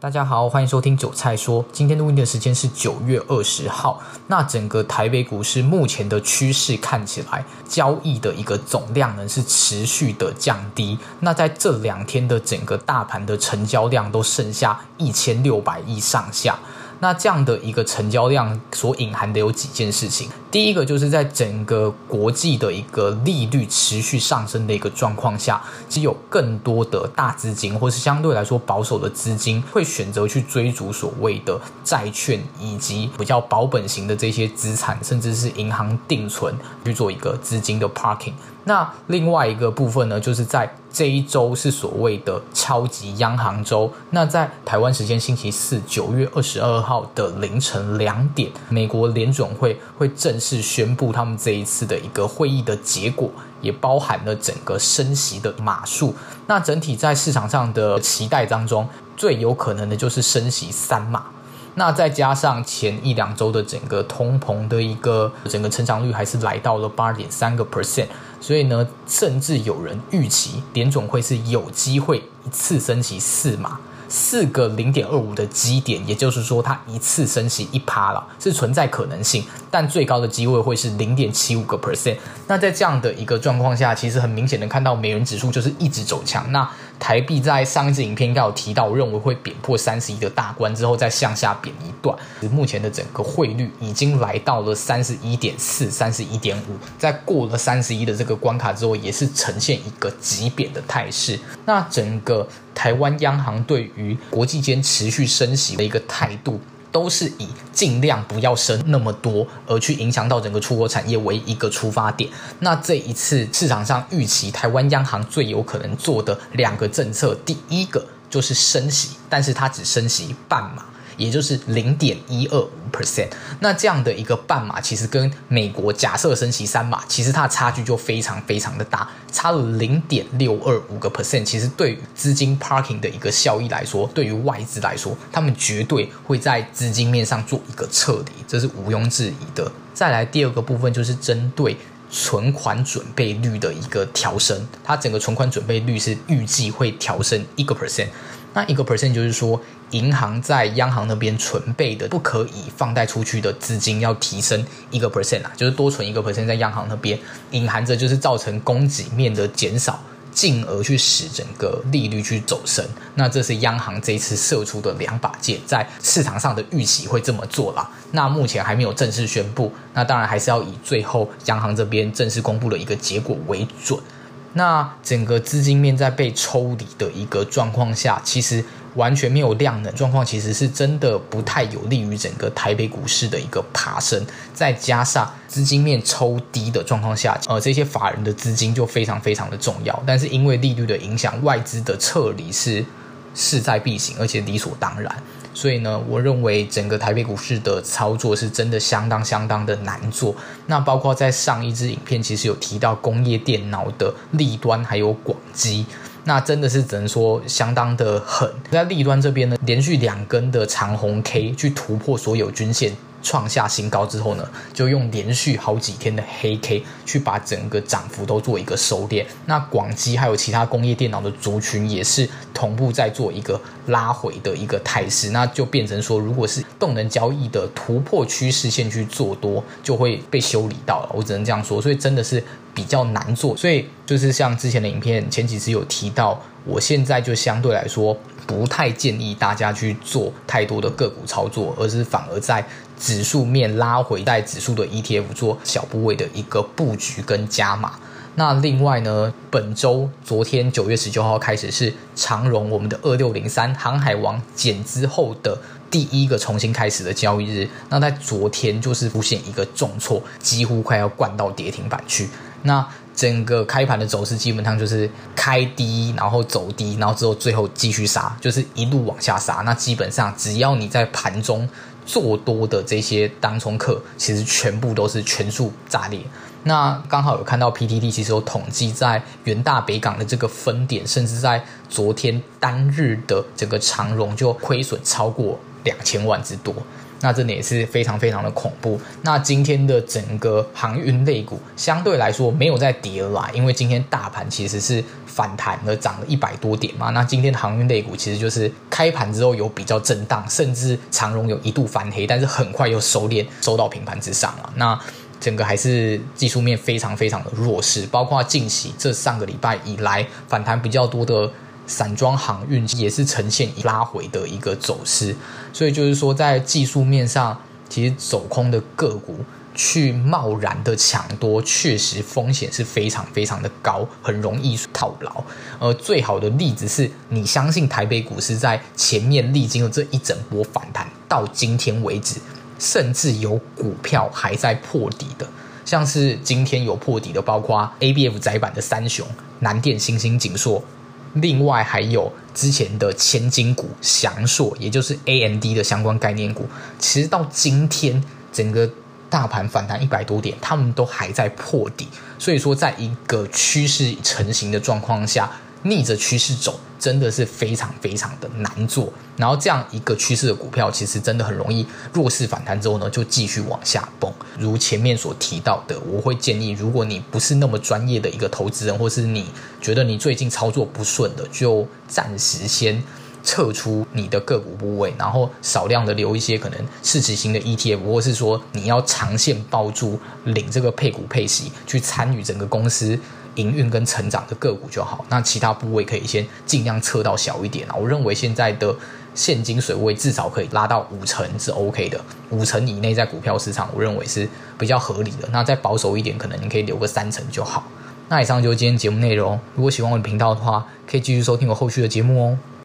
大家好，欢迎收听韭菜说。今天录音的时间是九月二十号。那整个台北股市目前的趋势看起来，交易的一个总量呢是持续的降低。那在这两天的整个大盘的成交量都剩下一千六百亿上下。那这样的一个成交量所隐含的有几件事情，第一个就是在整个国际的一个利率持续上升的一个状况下，其实有更多的大资金或是相对来说保守的资金会选择去追逐所谓的债券以及比较保本型的这些资产，甚至是银行定存去做一个资金的 parking。那另外一个部分呢，就是在这一周是所谓的超级央行周。那在台湾时间星期四九月二十二号的凌晨两点，美国联准会会正式宣布他们这一次的一个会议的结果，也包含了整个升息的码数。那整体在市场上的期待当中，最有可能的就是升息三码。那再加上前一两周的整个通膨的一个整个成长率还是来到了八点三个 percent，所以呢，甚至有人预期联总会是有机会一次升息四码。四个零点二五的基点，也就是说，它一次升息一趴了，是存在可能性，但最高的机会会是零点七五个 percent。那在这样的一个状况下，其实很明显能看到美元指数就是一直走强。那台币在上一支影片应该有提到，我认为会贬破三十一的大关之后再向下贬一段。目前的整个汇率已经来到了三十一点四、三十一点五，在过了三十一的这个关卡之后，也是呈现一个急贬的态势。那整个台湾央行对于国际间持续升息的一个态度，都是以尽量不要升那么多，而去影响到整个出口产业为一个出发点。那这一次市场上预期台湾央行最有可能做的两个政策，第一个就是升息，但是它只升息半码。也就是零点一二五 percent，那这样的一个半码，其实跟美国假设升息三码，其实它的差距就非常非常的大，差了零点六二五个 percent。其实对于资金 parking 的一个效益来说，对于外资来说，他们绝对会在资金面上做一个撤离，这是毋庸置疑的。再来第二个部分就是针对存款准备率的一个调升，它整个存款准备率是预计会调升一个 percent。那一个 percent 就是说，银行在央行那边存备的不可以放贷出去的资金要提升一个 percent 啊，就是多存一个 percent 在央行那边，隐含着就是造成供给面的减少，进而去使整个利率去走升。那这是央行这一次射出的两把剑，在市场上的预期会这么做啦。那目前还没有正式宣布，那当然还是要以最后央行这边正式公布的一个结果为准。那整个资金面在被抽离的一个状况下，其实完全没有量能状况，其实是真的不太有利于整个台北股市的一个爬升。再加上资金面抽低的状况下，呃，这些法人的资金就非常非常的重要。但是因为利率的影响，外资的撤离是势在必行，而且理所当然。所以呢，我认为整个台北股市的操作是真的相当相当的难做。那包括在上一支影片，其实有提到工业电脑的利端，还有广基，那真的是只能说相当的狠。在利端这边呢，连续两根的长红 K 去突破所有均线。创下新高之后呢，就用连续好几天的黑 K 去把整个涨幅都做一个收敛。那广基还有其他工业电脑的族群也是同步在做一个拉回的一个态势，那就变成说，如果是动能交易的突破趋势线去做多，就会被修理到了。我只能这样说，所以真的是比较难做。所以就是像之前的影片前几次有提到，我现在就相对来说。不太建议大家去做太多的个股操作，而是反而在指数面拉回，在指数的 ETF 做小部位的一个布局跟加码。那另外呢，本周昨天九月十九号开始是长荣我们的二六零三航海王减资后的第一个重新开始的交易日。那在昨天就是出现一个重挫，几乎快要灌到跌停板去。那整个开盘的走势基本上就是开低，然后走低，然后之后最后继续杀，就是一路往下杀。那基本上只要你在盘中做多的这些当冲客，其实全部都是全数炸裂。那刚好有看到 PTT 其实有统计，在元大北港的这个分点，甚至在昨天单日的整个长荣就亏损超过两千万之多。那真的也是非常非常的恐怖。那今天的整个航运类股相对来说没有再跌了，因为今天大盘其实是反弹了，涨了一百多点嘛。那今天的航运类股其实就是开盘之后有比较震荡，甚至长荣有一度翻黑，但是很快又收敛，收到平盘之上了。那整个还是技术面非常非常的弱势，包括近期这上个礼拜以来反弹比较多的散装航运也是呈现拉回的一个走势，所以就是说在技术面上，其实走空的个股去贸然的抢多，确实风险是非常非常的高，很容易套牢。而最好的例子是你相信台北股市在前面历经了这一整波反弹，到今天为止。甚至有股票还在破底的，像是今天有破底的，包括 ABF 窄板的三雄南电、新兴、景硕，另外还有之前的千金股翔硕，也就是 AMD 的相关概念股。其实到今天，整个大盘反弹一百多点，他们都还在破底。所以说，在一个趋势成型的状况下。逆着趋势走，真的是非常非常的难做。然后这样一个趋势的股票，其实真的很容易弱势反弹之后呢，就继续往下崩。如前面所提到的，我会建议，如果你不是那么专业的一个投资人，或是你觉得你最近操作不顺的，就暂时先撤出你的个股部位，然后少量的留一些可能市值型的 ETF，或是说你要长线抱住领这个配股配息，去参与整个公司。营运跟成长的个股就好，那其他部位可以先尽量测到小一点啊。我认为现在的现金水位至少可以拉到五成是 OK 的，五成以内在股票市场，我认为是比较合理的。那再保守一点，可能你可以留个三成就好。那以上就是今天节目内容。如果喜欢我的频道的话，可以继续收听我后续的节目哦。